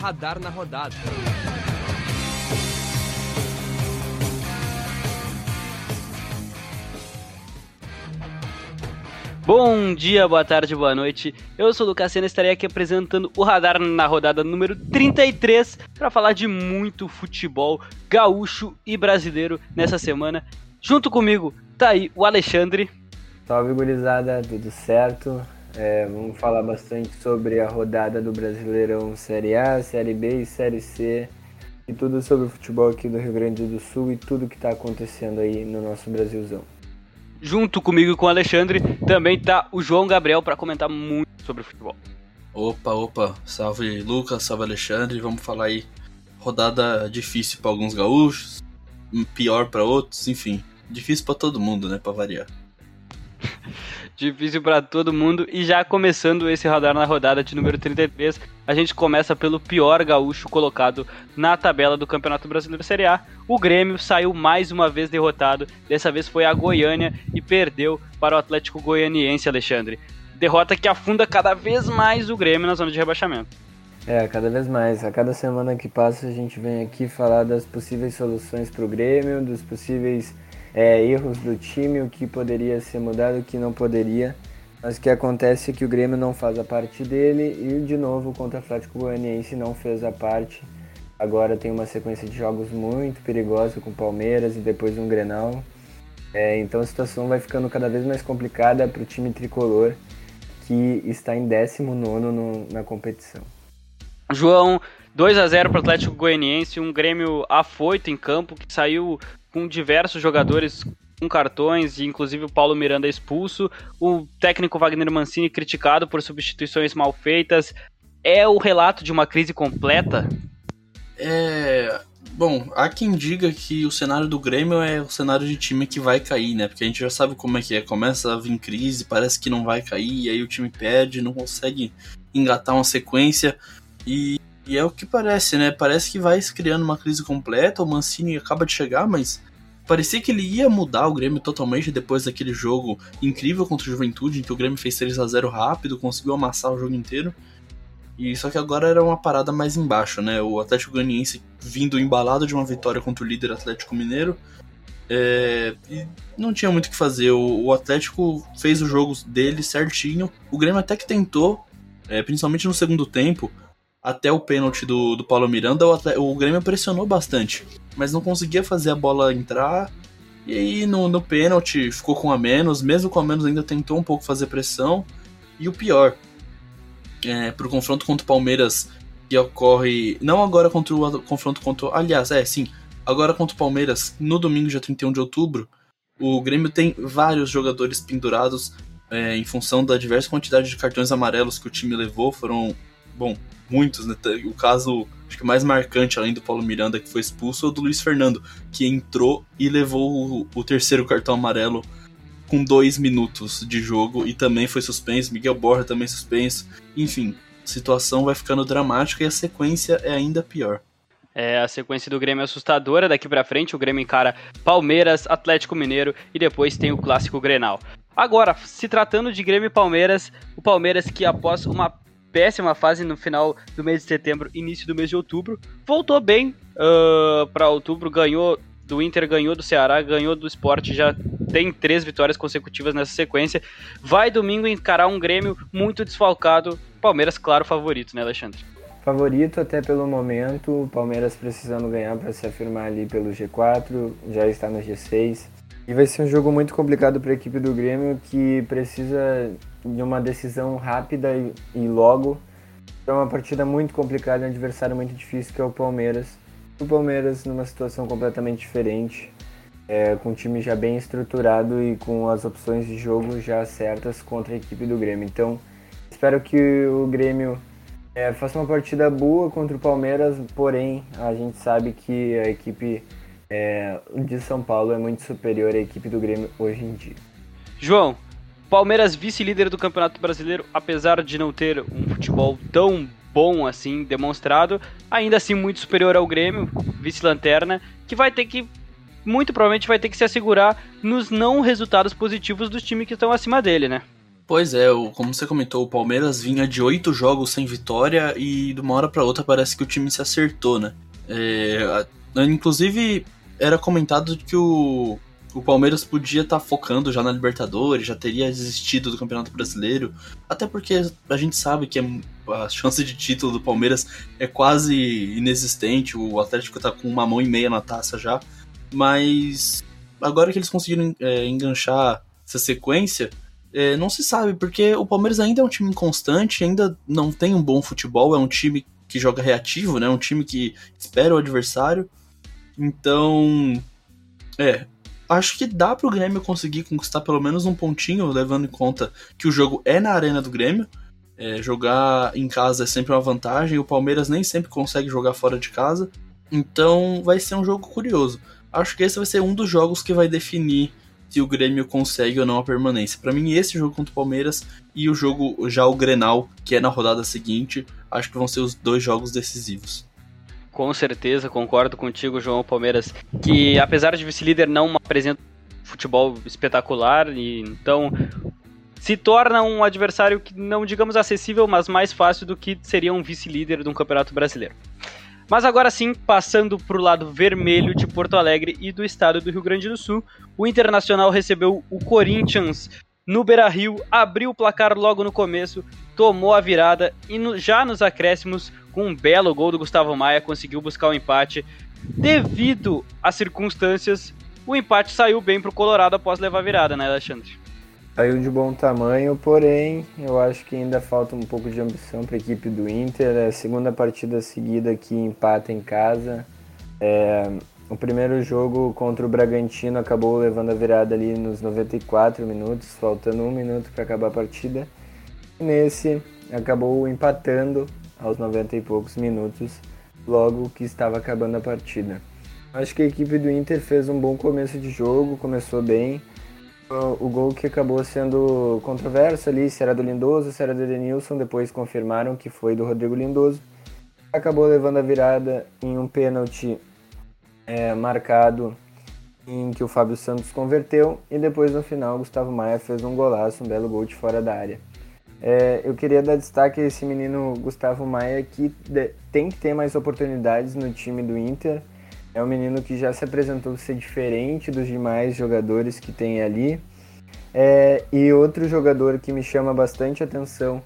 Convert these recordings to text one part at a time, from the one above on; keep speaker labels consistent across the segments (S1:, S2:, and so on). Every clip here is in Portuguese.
S1: Radar na Rodada.
S2: Bom dia, boa tarde, boa noite. Eu sou o Lucas Sena e estarei aqui apresentando o Radar na rodada número 33 para falar de muito futebol gaúcho e brasileiro nessa semana. Junto comigo tá aí o Alexandre.
S3: Salve, gurizada, tudo certo? É, vamos falar bastante sobre a rodada do Brasileirão Série A, Série B e Série C. E tudo sobre o futebol aqui do Rio Grande do Sul e tudo que está acontecendo aí no nosso Brasilzão.
S2: Junto comigo e com o Alexandre também tá o João Gabriel para comentar muito sobre futebol.
S4: Opa, opa, salve Lucas, salve Alexandre, vamos falar aí. Rodada difícil para alguns gaúchos, pior para outros, enfim, difícil para todo mundo, né, para variar.
S2: Difícil para todo mundo. E já começando esse radar na rodada de número 33, a gente começa pelo pior gaúcho colocado na tabela do Campeonato Brasileiro Série A. O Grêmio saiu mais uma vez derrotado. Dessa vez foi a Goiânia e perdeu para o Atlético Goianiense, Alexandre. Derrota que afunda cada vez mais o Grêmio na zona de rebaixamento.
S3: É, cada vez mais. A cada semana que passa a gente vem aqui falar das possíveis soluções para o Grêmio, dos possíveis é, erros do time, o que poderia ser mudado, o que não poderia. Mas o que acontece é que o Grêmio não faz a parte dele e, de novo, contra o Atlético Goianiense não fez a parte. Agora tem uma sequência de jogos muito perigosa com o Palmeiras e depois um Grenal. É, então a situação vai ficando cada vez mais complicada para o time tricolor, que está em 19 na competição.
S2: João, 2 a 0 para o Atlético Goianiense, um Grêmio afoito em campo, que saiu com diversos jogadores com cartões, e inclusive o Paulo Miranda expulso, o técnico Wagner Mancini criticado por substituições mal feitas. É o relato de uma crise completa?
S4: É. Bom, há quem diga que o cenário do Grêmio é o cenário de time que vai cair, né? Porque a gente já sabe como é que é. Começa a vir crise, parece que não vai cair, e aí o time perde, não consegue engatar uma sequência. E e é o que parece, né? Parece que vai se criando uma crise completa. O Mancini acaba de chegar, mas parecia que ele ia mudar o Grêmio totalmente depois daquele jogo incrível contra o Juventude, em que o Grêmio fez 3 a 0 rápido, conseguiu amassar o jogo inteiro. E só que agora era uma parada mais embaixo, né? O Atlético Goianiense vindo embalado de uma vitória contra o líder Atlético Mineiro. É, e não tinha muito o que fazer. O, o, Atlético fez os jogos dele certinho. O Grêmio até que tentou, é, principalmente no segundo tempo, até o pênalti do, do Paulo Miranda, o, atleta, o Grêmio pressionou bastante, mas não conseguia fazer a bola entrar. E aí no, no pênalti ficou com a menos, mesmo com a menos ainda tentou um pouco fazer pressão. E o pior, é, pro confronto contra o Palmeiras, que ocorre não agora contra o confronto contra. Aliás, é sim, agora contra o Palmeiras, no domingo, dia 31 de outubro, o Grêmio tem vários jogadores pendurados é, em função da diversa quantidade de cartões amarelos que o time levou. Foram, bom, muitos, né? O caso acho que mais marcante, além do Paulo Miranda que foi expulso, é o do Luiz Fernando, que entrou e levou o, o terceiro cartão amarelo com dois minutos de jogo e também foi suspenso. Miguel Borja também suspenso. Enfim, a situação vai ficando dramática e a sequência é ainda pior.
S2: É, a sequência do Grêmio é assustadora. Daqui para frente, o Grêmio encara Palmeiras, Atlético Mineiro e depois tem o clássico Grenal. Agora, se tratando de Grêmio e Palmeiras, o Palmeiras que após uma péssima fase no final do mês de setembro, início do mês de outubro. Voltou bem uh, para outubro, ganhou do Inter, ganhou do Ceará, ganhou do Sport, já tem três vitórias consecutivas nessa sequência. Vai domingo encarar um Grêmio muito desfalcado. Palmeiras, claro, favorito, né, Alexandre?
S3: Favorito até pelo momento, Palmeiras precisando ganhar para se afirmar ali pelo G4, já está no G6. E vai ser um jogo muito complicado para a equipe do Grêmio que precisa de uma decisão rápida e, e logo. É uma partida muito complicada, um adversário muito difícil que é o Palmeiras. O Palmeiras numa situação completamente diferente, é, com o time já bem estruturado e com as opções de jogo já certas contra a equipe do Grêmio. Então, espero que o Grêmio é, faça uma partida boa contra o Palmeiras, porém a gente sabe que a equipe é, de São Paulo é muito superior à equipe do Grêmio hoje em dia.
S2: João, Palmeiras vice-líder do Campeonato Brasileiro, apesar de não ter um futebol tão bom assim demonstrado, ainda assim muito superior ao Grêmio, vice-lanterna, que vai ter que muito provavelmente vai ter que se assegurar nos não resultados positivos dos times que estão acima dele, né?
S4: Pois é, como você comentou, o Palmeiras vinha de oito jogos sem vitória e de uma hora para outra parece que o time se acertou, né? É, inclusive, era comentado que o, o Palmeiras podia estar tá focando já na Libertadores, já teria desistido do Campeonato Brasileiro, até porque a gente sabe que a chance de título do Palmeiras é quase inexistente, o Atlético está com uma mão e meia na taça já, mas agora que eles conseguiram é, enganchar essa sequência, é, não se sabe, porque o Palmeiras ainda é um time inconstante, ainda não tem um bom futebol, é um time que joga reativo, né? Um time que espera o adversário. Então, é, acho que dá pro Grêmio conseguir conquistar pelo menos um pontinho, levando em conta que o jogo é na arena do Grêmio. É, jogar em casa é sempre uma vantagem, o Palmeiras nem sempre consegue jogar fora de casa. Então vai ser um jogo curioso. Acho que esse vai ser um dos jogos que vai definir se o Grêmio consegue ou não a permanência. Para mim, esse jogo contra o Palmeiras e o jogo já o Grenal, que é na rodada seguinte, acho que vão ser os dois jogos decisivos.
S2: Com certeza, concordo contigo, João Palmeiras, que apesar de vice-líder não apresenta futebol espetacular, e então se torna um adversário que não digamos acessível, mas mais fácil do que seria um vice-líder de um campeonato brasileiro. Mas agora sim, passando para o lado vermelho de Porto Alegre e do estado do Rio Grande do Sul, o Internacional recebeu o Corinthians no Beira-Rio, abriu o placar logo no começo, tomou a virada e no, já nos acréscimos, com um belo gol do Gustavo Maia, conseguiu buscar o um empate. Devido às circunstâncias, o empate saiu bem para o Colorado após levar a virada, né, Alexandre?
S3: Saiu de bom tamanho, porém eu acho que ainda falta um pouco de ambição para a equipe do Inter. É a segunda partida seguida que empata em casa. É, o primeiro jogo contra o Bragantino acabou levando a virada ali nos 94 minutos, faltando um minuto para acabar a partida. Nesse acabou empatando aos 90 e poucos minutos, logo que estava acabando a partida. Acho que a equipe do Inter fez um bom começo de jogo, começou bem, o gol que acabou sendo controverso ali, se era do Lindoso, se era do Edenilson, depois confirmaram que foi do Rodrigo Lindoso. Acabou levando a virada em um pênalti é, marcado em que o Fábio Santos converteu e depois no final Gustavo Maia fez um golaço, um belo gol de fora da área. É, eu queria dar destaque a esse menino Gustavo Maia que tem que ter mais oportunidades no time do Inter. É um menino que já se apresentou ser diferente dos demais jogadores que tem ali. É, e outro jogador que me chama bastante atenção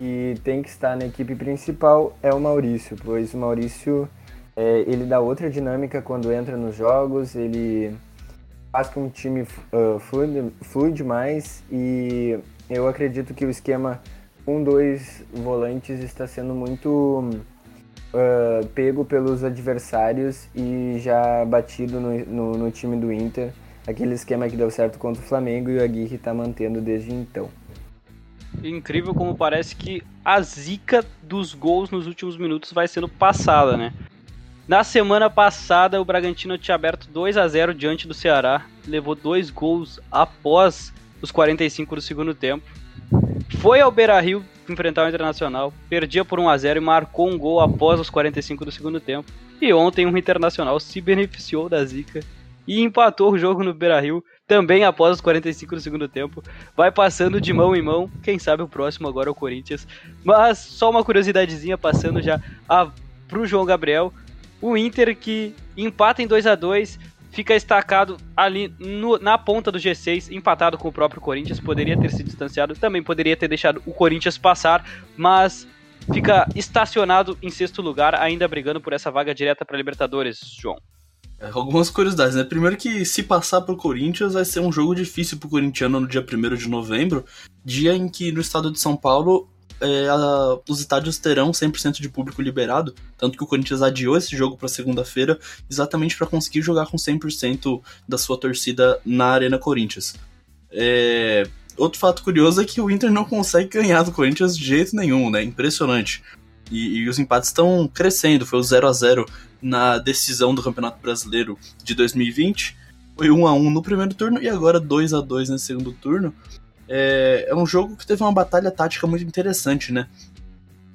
S3: e tem que estar na equipe principal é o Maurício, pois o Maurício é, ele dá outra dinâmica quando entra nos jogos, ele faz com que o time uh, fluide, fluide mais e eu acredito que o esquema com dois volantes está sendo muito uh, pego pelos adversários e já batido no, no, no, time do Inter. Aquele esquema que deu certo contra o Flamengo e o Aguirre está mantendo desde então.
S2: Incrível como parece que a zica dos gols nos últimos minutos vai sendo passada, né? Na semana passada, o Bragantino tinha aberto 2 a 0 diante do Ceará, levou dois gols após os 45 do segundo tempo. Foi ao Beira-Rio enfrentar o Internacional, perdia por 1 a 0 e marcou um gol após os 45 do segundo tempo. E ontem o Internacional se beneficiou da zica e empatou o jogo no Beira-Rio também após os 45 do segundo tempo. Vai passando de mão em mão, quem sabe o próximo agora é o Corinthians. Mas só uma curiosidadezinha passando já a, pro João Gabriel. O Inter que empata em 2 a 2 fica estacado ali no, na ponta do G6, empatado com o próprio Corinthians. Poderia ter se distanciado, também poderia ter deixado o Corinthians passar, mas fica estacionado em sexto lugar, ainda brigando por essa vaga direta para Libertadores, João.
S4: É, algumas curiosidades, né? Primeiro que se passar pro Corinthians vai ser um jogo difícil pro corintiano no dia 1 de novembro, dia em que no estado de São Paulo é, a, os estádios terão 100% de público liberado, tanto que o Corinthians adiou esse jogo para segunda-feira, exatamente para conseguir jogar com 100% da sua torcida na Arena Corinthians. É, outro fato curioso é que o Inter não consegue ganhar do Corinthians de jeito nenhum, né? Impressionante. E, e os empates estão crescendo. Foi o 0 a 0 na decisão do Campeonato Brasileiro de 2020. Foi 1 a 1 no primeiro turno e agora 2 a 2 no segundo turno. É, é um jogo que teve uma batalha tática muito interessante, né?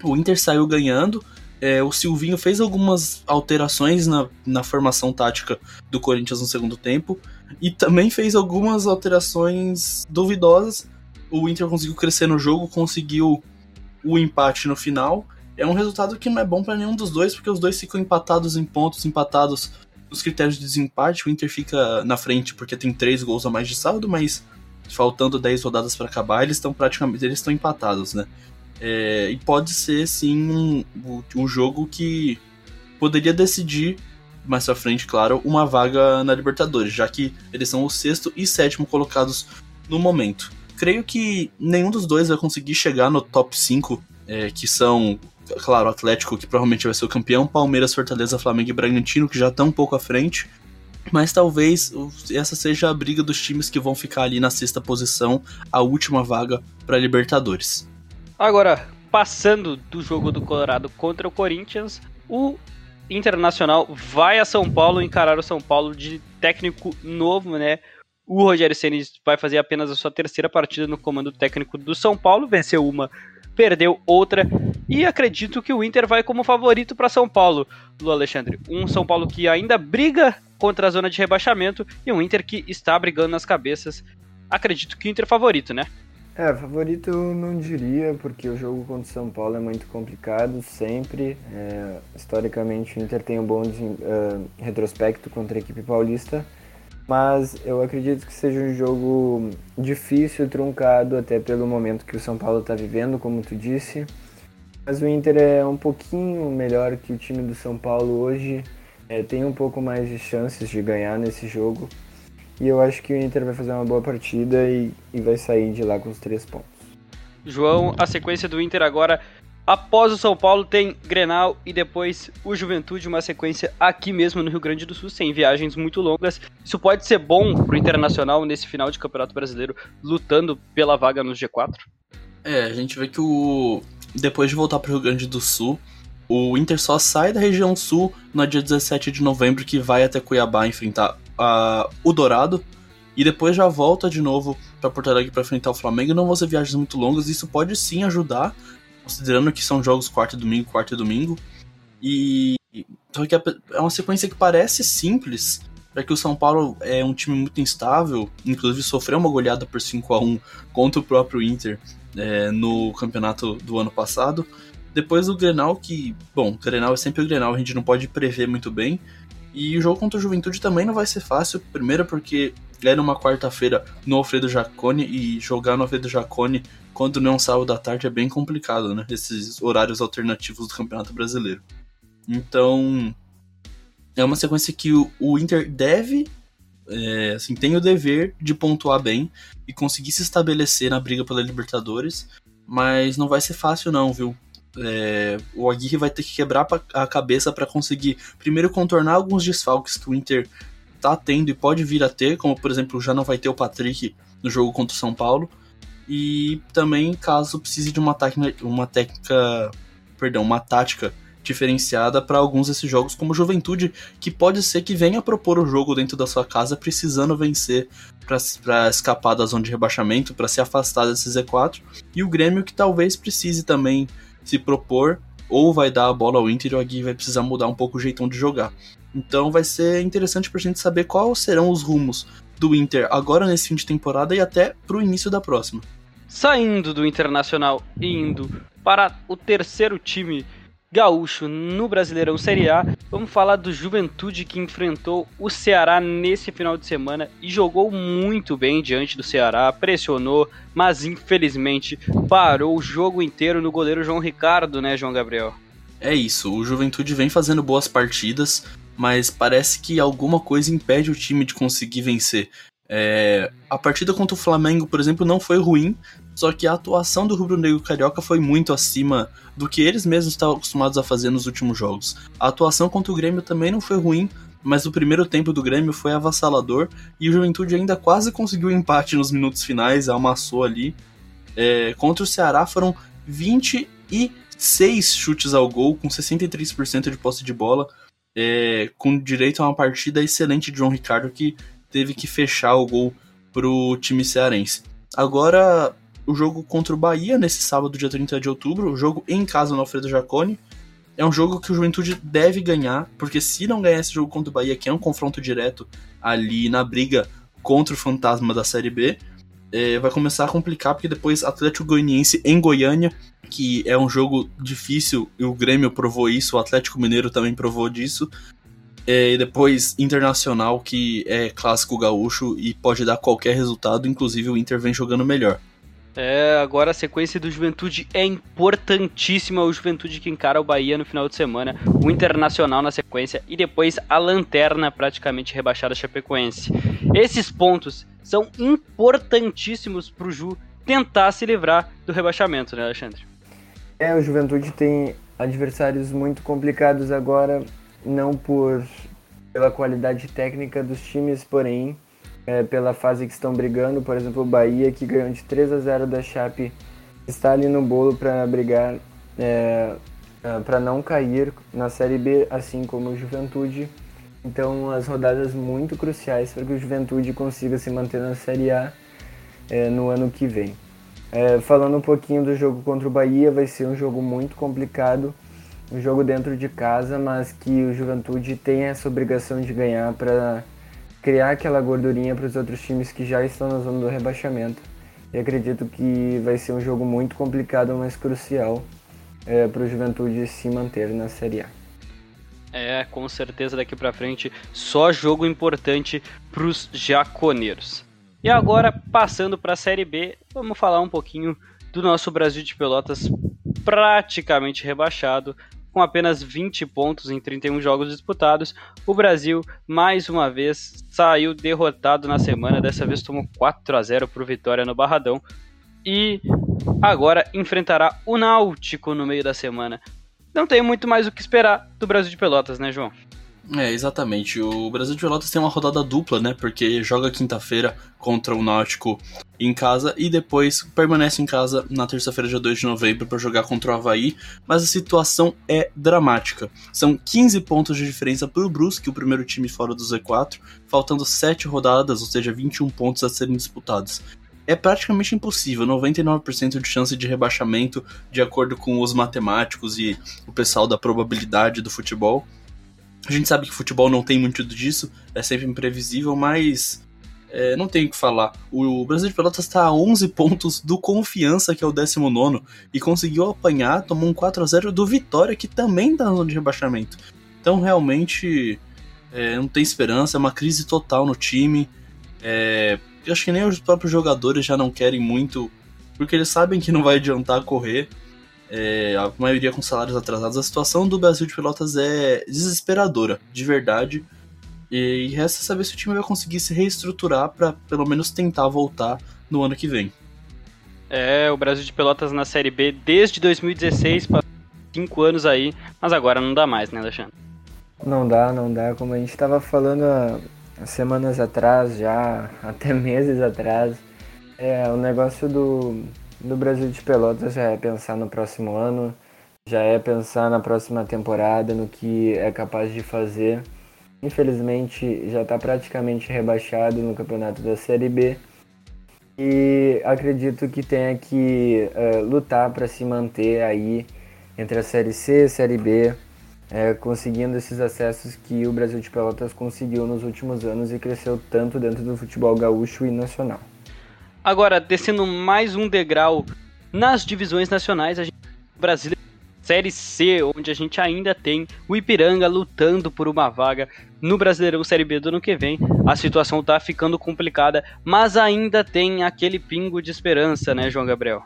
S4: O Inter saiu ganhando, é, o Silvinho fez algumas alterações na, na formação tática do Corinthians no segundo tempo e também fez algumas alterações duvidosas o Inter conseguiu crescer no jogo, conseguiu o empate no final. É um resultado que não é bom para nenhum dos dois, porque os dois ficam empatados em pontos, empatados nos critérios de desempate. O Inter fica na frente porque tem três gols a mais de saldo, mas faltando 10 rodadas para acabar, eles estão praticamente eles estão empatados, né? É, e pode ser sim um, um jogo que poderia decidir mais pra frente, claro, uma vaga na Libertadores, já que eles são o sexto e sétimo colocados no momento. Creio que nenhum dos dois vai conseguir chegar no top 5, é, que são, claro, o Atlético, que provavelmente vai ser o campeão, Palmeiras, Fortaleza, Flamengo e Bragantino, que já estão um pouco à frente. Mas talvez essa seja a briga dos times que vão ficar ali na sexta posição, a última vaga para Libertadores.
S2: Agora, passando do jogo do Colorado contra o Corinthians, o Internacional vai a São Paulo encarar o São Paulo de técnico novo, né? O Rogério Ceni vai fazer apenas a sua terceira partida no comando técnico do São Paulo, venceu uma, perdeu outra e acredito que o Inter vai como favorito para São Paulo, Lu Alexandre. Um São Paulo que ainda briga contra a zona de rebaixamento e um Inter que está brigando nas cabeças. Acredito que o Inter é favorito, né?
S3: É, favorito eu não diria, porque o jogo contra o São Paulo é muito complicado, sempre. É, historicamente, o Inter tem um bom uh, retrospecto contra a equipe paulista, mas eu acredito que seja um jogo difícil, truncado, até pelo momento que o São Paulo está vivendo, como tu disse. Mas o Inter é um pouquinho melhor que o time do São Paulo hoje, é, tem um pouco mais de chances de ganhar nesse jogo. E eu acho que o Inter vai fazer uma boa partida e, e vai sair de lá com os três pontos.
S2: João, a sequência do Inter agora Após o São Paulo tem Grenal e depois o Juventude, uma sequência aqui mesmo no Rio Grande do Sul, sem viagens muito longas. Isso pode ser bom pro Internacional nesse final de Campeonato Brasileiro, lutando pela vaga no G4?
S4: É, a gente vê que o depois de voltar pro Rio Grande do Sul, o Inter só sai da região sul no dia 17 de novembro, que vai até Cuiabá enfrentar o Dourado. E depois já volta de novo para Porto Alegre para enfrentar o Flamengo. Não vão ser viagens muito longas, isso pode sim ajudar, considerando que são jogos quarto e domingo, quarto e domingo. E só que é, uma sequência que parece simples, para que o São Paulo é um time muito instável, inclusive sofreu uma goleada por 5 a 1 contra o próprio Inter é, no campeonato do ano passado. Depois o Grenal, que, bom, o Grenal é sempre o Grenal, a gente não pode prever muito bem, e o jogo contra o Juventude também não vai ser fácil, primeiro porque é numa quarta-feira no Alfredo Jacone e jogar no Alfredo Jacone quando não é um sábado da tarde é bem complicado, né? Esses horários alternativos do Campeonato Brasileiro. Então, é uma sequência que o, o Inter deve, é, assim, tem o dever de pontuar bem e conseguir se estabelecer na briga pela Libertadores, mas não vai ser fácil não, viu? É, o Aguirre vai ter que quebrar a cabeça para conseguir primeiro contornar alguns desfalques que o Inter tá tendo e pode vir a ter, como por exemplo já não vai ter o Patrick no jogo contra o São Paulo e também caso precise de uma técnica, uma técnica, perdão, uma tática diferenciada para alguns desses jogos, como Juventude, que pode ser que venha propor o jogo dentro da sua casa, precisando vencer para escapar da zona de rebaixamento, para se afastar desse Z4, e o Grêmio que talvez precise também se propor ou vai dar a bola ao Inter e o Agui vai precisar mudar um pouco o jeitão de jogar. Então vai ser interessante pra gente saber quais serão os rumos do Inter agora nesse fim de temporada e até pro início da próxima.
S2: Saindo do Internacional e indo para o terceiro time gaúcho no Brasileirão Série A. Vamos falar do Juventude que enfrentou o Ceará nesse final de semana e jogou muito bem diante do Ceará, pressionou, mas infelizmente parou o jogo inteiro no goleiro João Ricardo, né, João Gabriel?
S4: É isso, o Juventude vem fazendo boas partidas, mas parece que alguma coisa impede o time de conseguir vencer. É, a partida contra o Flamengo, por exemplo, não foi ruim, só que a atuação do Rubro Negro Carioca foi muito acima do que eles mesmos estavam acostumados a fazer nos últimos jogos. A atuação contra o Grêmio também não foi ruim, mas o primeiro tempo do Grêmio foi avassalador e o Juventude ainda quase conseguiu um empate nos minutos finais, amassou ali. É, contra o Ceará foram 26 chutes ao gol, com 63% de posse de bola, é, com direito a uma partida excelente de João Ricardo, que teve que fechar o gol pro time cearense. Agora, o jogo contra o Bahia, nesse sábado, dia 30 de outubro, o jogo em casa no Alfredo Jaconi, é um jogo que o Juventude deve ganhar, porque se não ganhar esse jogo contra o Bahia, que é um confronto direto ali na briga contra o fantasma da Série B, é, vai começar a complicar, porque depois Atlético Goianiense em Goiânia, que é um jogo difícil, e o Grêmio provou isso, o Atlético Mineiro também provou disso. É, e depois Internacional, que é clássico gaúcho e pode dar qualquer resultado, inclusive o Inter vem jogando melhor.
S2: É, agora a sequência do Juventude é importantíssima. O Juventude que encara o Bahia no final de semana, o Internacional na sequência e depois a lanterna praticamente rebaixada Chapecoense. Esses pontos são importantíssimos para o Ju tentar se livrar do rebaixamento, né, Alexandre?
S3: É, o Juventude tem adversários muito complicados agora, não por pela qualidade técnica dos times, porém é, pela fase que estão brigando. Por exemplo, o Bahia, que ganhou de 3 a 0 da Chape, está ali no bolo para brigar, é, para não cair na Série B, assim como o Juventude. Então, as rodadas muito cruciais para que o Juventude consiga se manter na Série A é, no ano que vem. É, falando um pouquinho do jogo contra o Bahia, vai ser um jogo muito complicado, um jogo dentro de casa, mas que o Juventude tem essa obrigação de ganhar para criar aquela gordurinha para os outros times que já estão na zona do rebaixamento. E acredito que vai ser um jogo muito complicado, mas crucial é, para o Juventude se manter na Série A.
S2: É, com certeza daqui para frente só jogo importante para os jaconeiros. E agora, passando para a Série B, vamos falar um pouquinho do nosso Brasil de Pelotas praticamente rebaixado, com apenas 20 pontos em 31 jogos disputados. O Brasil, mais uma vez, saiu derrotado na semana, dessa vez tomou 4 a 0 para o Vitória no Barradão. E agora enfrentará o Náutico no meio da semana não tem muito mais o que esperar do Brasil de Pelotas, né, João?
S4: É, exatamente. O Brasil de Pelotas tem uma rodada dupla, né? Porque joga quinta-feira contra o Náutico em casa e depois permanece em casa na terça-feira, dia 2 de novembro, para jogar contra o Havaí. Mas a situação é dramática. São 15 pontos de diferença para o Brusque, o primeiro time fora do Z4, faltando 7 rodadas, ou seja, 21 pontos a serem disputados é praticamente impossível, 99% de chance de rebaixamento, de acordo com os matemáticos e o pessoal da probabilidade do futebol. A gente sabe que futebol não tem muito disso, é sempre imprevisível, mas é, não tem o que falar. O Brasil de Pelotas está a 11 pontos do Confiança, que é o 19, e conseguiu apanhar, tomou um 4 a 0 do Vitória, que também está na zona de rebaixamento. Então, realmente, é, não tem esperança, é uma crise total no time. É, eu acho que nem os próprios jogadores já não querem muito, porque eles sabem que não vai adiantar correr. É, a maioria com salários atrasados. A situação do Brasil de Pelotas é desesperadora, de verdade. E resta saber se o time vai conseguir se reestruturar para pelo menos tentar voltar no ano que vem.
S2: É, o Brasil de Pelotas na Série B desde 2016, cinco anos aí, mas agora não dá mais, né, Alexandre?
S3: Não dá, não dá. Como a gente estava falando semanas atrás, já até meses atrás. É, o negócio do, do Brasil de Pelotas já é pensar no próximo ano, já é pensar na próxima temporada, no que é capaz de fazer. Infelizmente já está praticamente rebaixado no campeonato da Série B e acredito que tenha que uh, lutar para se manter aí entre a Série C e a Série B é, conseguindo esses acessos que o Brasil de Pelotas conseguiu nos últimos anos e cresceu tanto dentro do futebol gaúcho e nacional.
S2: Agora, descendo mais um degrau nas divisões nacionais, a gente Brasil Série C, onde a gente ainda tem o Ipiranga lutando por uma vaga no Brasileirão Série B do ano que vem. A situação tá ficando complicada, mas ainda tem aquele pingo de esperança, né, João Gabriel?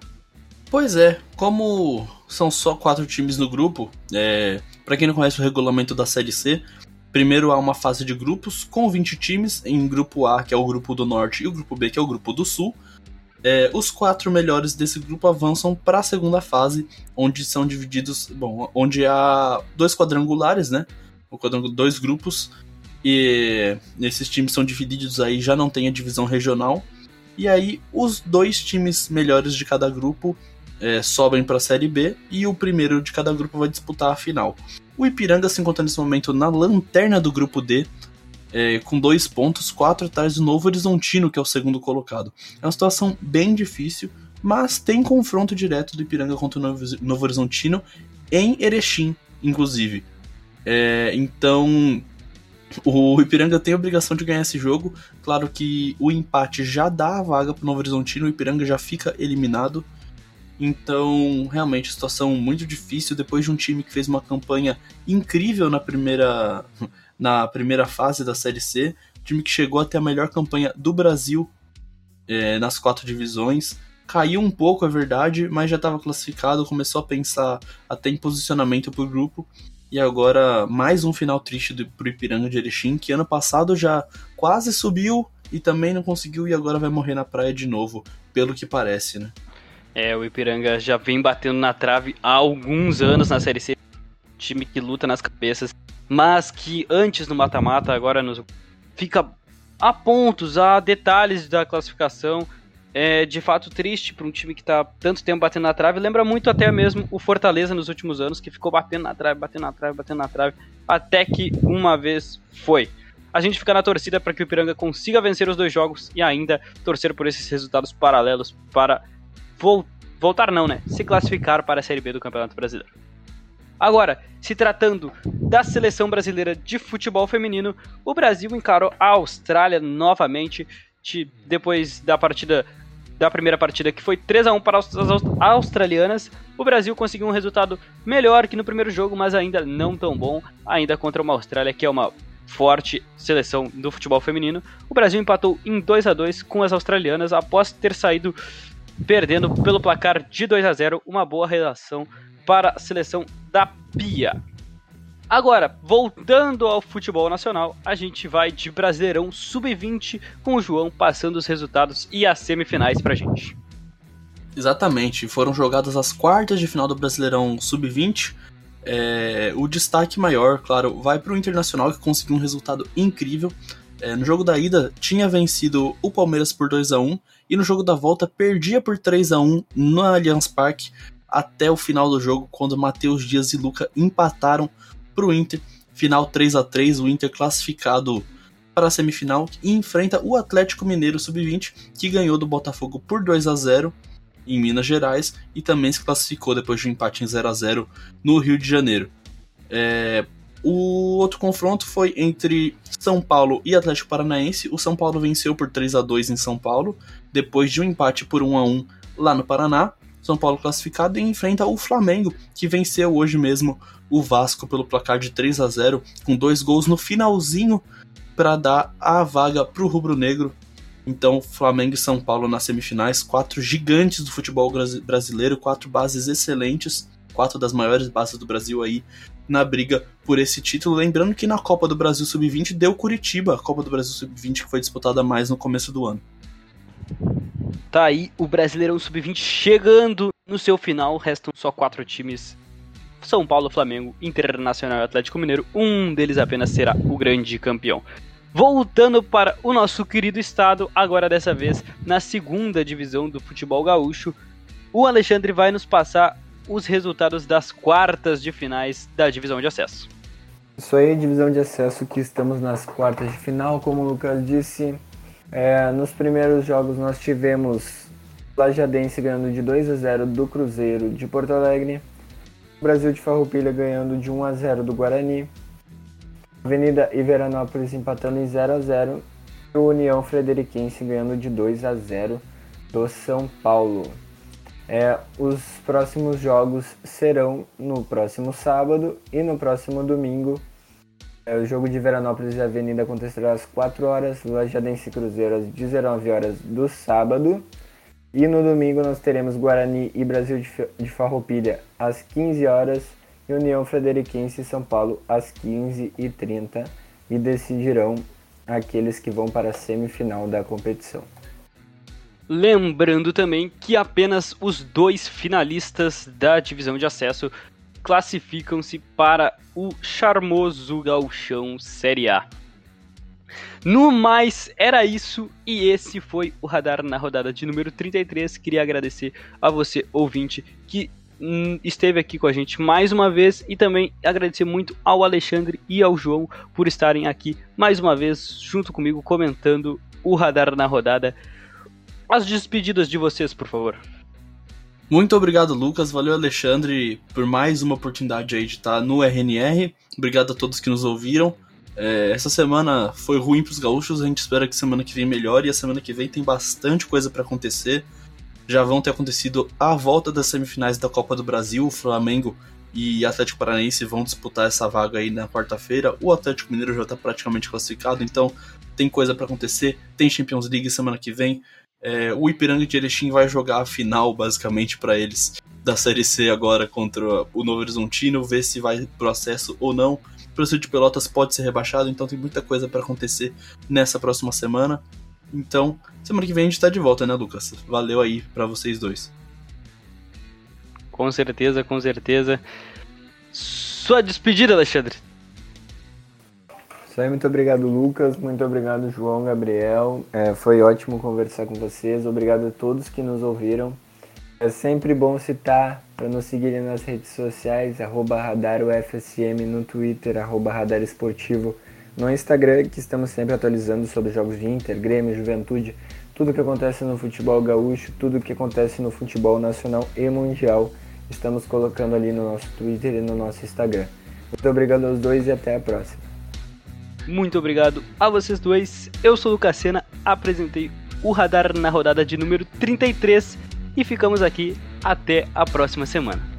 S4: Pois é, como são só quatro times no grupo, é, para quem não conhece o regulamento da Série C, primeiro há uma fase de grupos com 20 times, em grupo A, que é o grupo do Norte, e o grupo B, que é o grupo do Sul. É, os quatro melhores desse grupo avançam para a segunda fase, onde são divididos, bom, onde há dois quadrangulares, né? Dois grupos, e esses times são divididos aí, já não tem a divisão regional. E aí os dois times melhores de cada grupo é, sobem para a Série B e o primeiro de cada grupo vai disputar a final. O Ipiranga se encontra nesse momento na lanterna do grupo D, é, com dois pontos, quatro atrás do Novo Horizontino, que é o segundo colocado. É uma situação bem difícil, mas tem confronto direto do Ipiranga contra o Novo, Novo Horizontino em Erechim, inclusive. É, então, O Ipiranga tem a obrigação de ganhar esse jogo. Claro que o empate já dá a vaga para o Novo Horizontino, o Ipiranga já fica eliminado. Então, realmente, situação muito difícil depois de um time que fez uma campanha incrível na primeira, na primeira fase da Série C, time que chegou até a melhor campanha do Brasil é, nas quatro divisões. Caiu um pouco, é verdade, mas já estava classificado, começou a pensar até em posicionamento para o grupo. E agora, mais um final triste para o Ipiranga de Erechim, que ano passado já quase subiu e também não conseguiu, e agora vai morrer na praia de novo, pelo que parece, né?
S2: É, o Ipiranga já vem batendo na trave há alguns anos na Série C. Time que luta nas cabeças, mas que antes no mata-mata, agora nos... fica a pontos, a detalhes da classificação. É de fato triste para um time que está tanto tempo batendo na trave. Lembra muito até mesmo o Fortaleza nos últimos anos, que ficou batendo na trave, batendo na trave, batendo na trave, até que uma vez foi. A gente fica na torcida para que o Ipiranga consiga vencer os dois jogos e ainda torcer por esses resultados paralelos para vol voltar não, né? Se classificar para a Série B do Campeonato Brasileiro. Agora, se tratando da seleção brasileira de futebol feminino, o Brasil encarou a Austrália novamente, de, depois da partida da primeira partida que foi 3 a 1 para as australianas. O Brasil conseguiu um resultado melhor que no primeiro jogo, mas ainda não tão bom, ainda contra uma Austrália que é uma forte seleção do futebol feminino. O Brasil empatou em 2 a 2 com as australianas após ter saído perdendo pelo placar de 2 a 0, uma boa relação para a seleção da Pia. Agora, voltando ao futebol nacional, a gente vai de Brasileirão Sub-20 com o João passando os resultados e as semifinais pra gente.
S4: Exatamente, foram jogadas as quartas de final do Brasileirão Sub-20. É, o destaque maior, claro, vai para o Internacional que conseguiu um resultado incrível. É, no jogo da ida, tinha vencido o Palmeiras por 2 a 1 e no jogo da volta perdia por 3 a 1 no Allianz Parque até o final do jogo, quando Matheus Dias e Luca empataram para o Inter. Final 3 a 3 o Inter classificado para a semifinal e enfrenta o Atlético Mineiro Sub-20, que ganhou do Botafogo por 2 a 0 em Minas Gerais e também se classificou depois de um empate em 0 a 0 no Rio de Janeiro. É, o outro confronto foi entre São Paulo e Atlético Paranaense. O São Paulo venceu por 3 a 2 em São Paulo, depois de um empate por 1 a 1 lá no Paraná. São Paulo classificado e enfrenta o Flamengo, que venceu hoje mesmo o Vasco pelo placar de 3 a 0 com dois gols no finalzinho para dar a vaga para o rubro-negro. Então, Flamengo e São Paulo nas semifinais, quatro gigantes do futebol brasileiro, quatro bases excelentes, quatro das maiores bases do Brasil aí na briga por esse título. Lembrando que na Copa do Brasil Sub-20 deu Curitiba, a Copa do Brasil Sub-20 que foi disputada mais no começo do ano.
S2: Tá aí o Brasileirão Sub-20 chegando no seu final, restam só quatro times. São Paulo, Flamengo, Internacional e Atlético Mineiro, um deles apenas será o grande campeão. Voltando para o nosso querido estado, agora dessa vez na segunda divisão do futebol gaúcho, o Alexandre vai nos passar os resultados das quartas de finais da divisão de acesso.
S3: Isso aí, divisão de acesso que estamos nas quartas de final, como o Lucas disse. É, nos primeiros jogos nós tivemos Lajadense ganhando de 2 a 0 do Cruzeiro de Porto Alegre, Brasil de Farroupilha ganhando de 1 a 0 do Guarani, Avenida e Veranópolis empatando em 0 a 0 e União Frederiquense ganhando de 2 a 0 do São Paulo. É, os próximos jogos serão no próximo sábado e no próximo domingo. É, o jogo de Veranópolis e Avenida acontecerá às 4 horas, Lajadense Cruzeiro às 19 horas do sábado. E no domingo nós teremos Guarani e Brasil de Farroupilha às 15 horas e União Frederiquense e São Paulo às 15h30 e decidirão aqueles que vão para a semifinal da competição.
S2: Lembrando também que apenas os dois finalistas da divisão de acesso classificam-se para o charmoso Galchão Série A. No mais, era isso e esse foi o Radar na rodada de número 33. Queria agradecer a você, ouvinte, que hum, esteve aqui com a gente mais uma vez e também agradecer muito ao Alexandre e ao João por estarem aqui mais uma vez junto comigo comentando o Radar na rodada as despedidas de vocês, por favor.
S4: Muito obrigado, Lucas. Valeu, Alexandre, por mais uma oportunidade aí de estar no RNR. Obrigado a todos que nos ouviram. É, essa semana foi ruim para os gaúchos, a gente espera que semana que vem melhore e a semana que vem tem bastante coisa para acontecer. Já vão ter acontecido a volta das semifinais da Copa do Brasil, o Flamengo e Atlético Paranaense vão disputar essa vaga aí na quarta-feira. O Atlético Mineiro já está praticamente classificado, então tem coisa para acontecer. Tem Champions League semana que vem. É, o Ipiranga de Erechim vai jogar a final, basicamente, para eles da Série C agora contra o Novo Horizontino, ver se vai processo ou não. O Brasil de Pelotas pode ser rebaixado, então tem muita coisa para acontecer nessa próxima semana. Então, semana que vem a gente tá de volta, né, Lucas? Valeu aí para vocês dois.
S2: Com certeza, com certeza. Sua despedida, Alexandre.
S3: Isso aí, muito obrigado, Lucas. Muito obrigado, João, Gabriel. É, foi ótimo conversar com vocês. Obrigado a todos que nos ouviram. É sempre bom citar para nos seguirem nas redes sociais, arroba RadarUFSM no Twitter, arroba Radar Esportivo no Instagram, que estamos sempre atualizando sobre jogos de Inter, Grêmio, Juventude, tudo que acontece no futebol gaúcho, tudo que acontece no futebol nacional e mundial. Estamos colocando ali no nosso Twitter e no nosso Instagram. Muito obrigado aos dois e até a próxima.
S2: Muito obrigado a vocês dois. Eu sou o Lucas Sena, apresentei o Radar na rodada de número 33 e ficamos aqui até a próxima semana.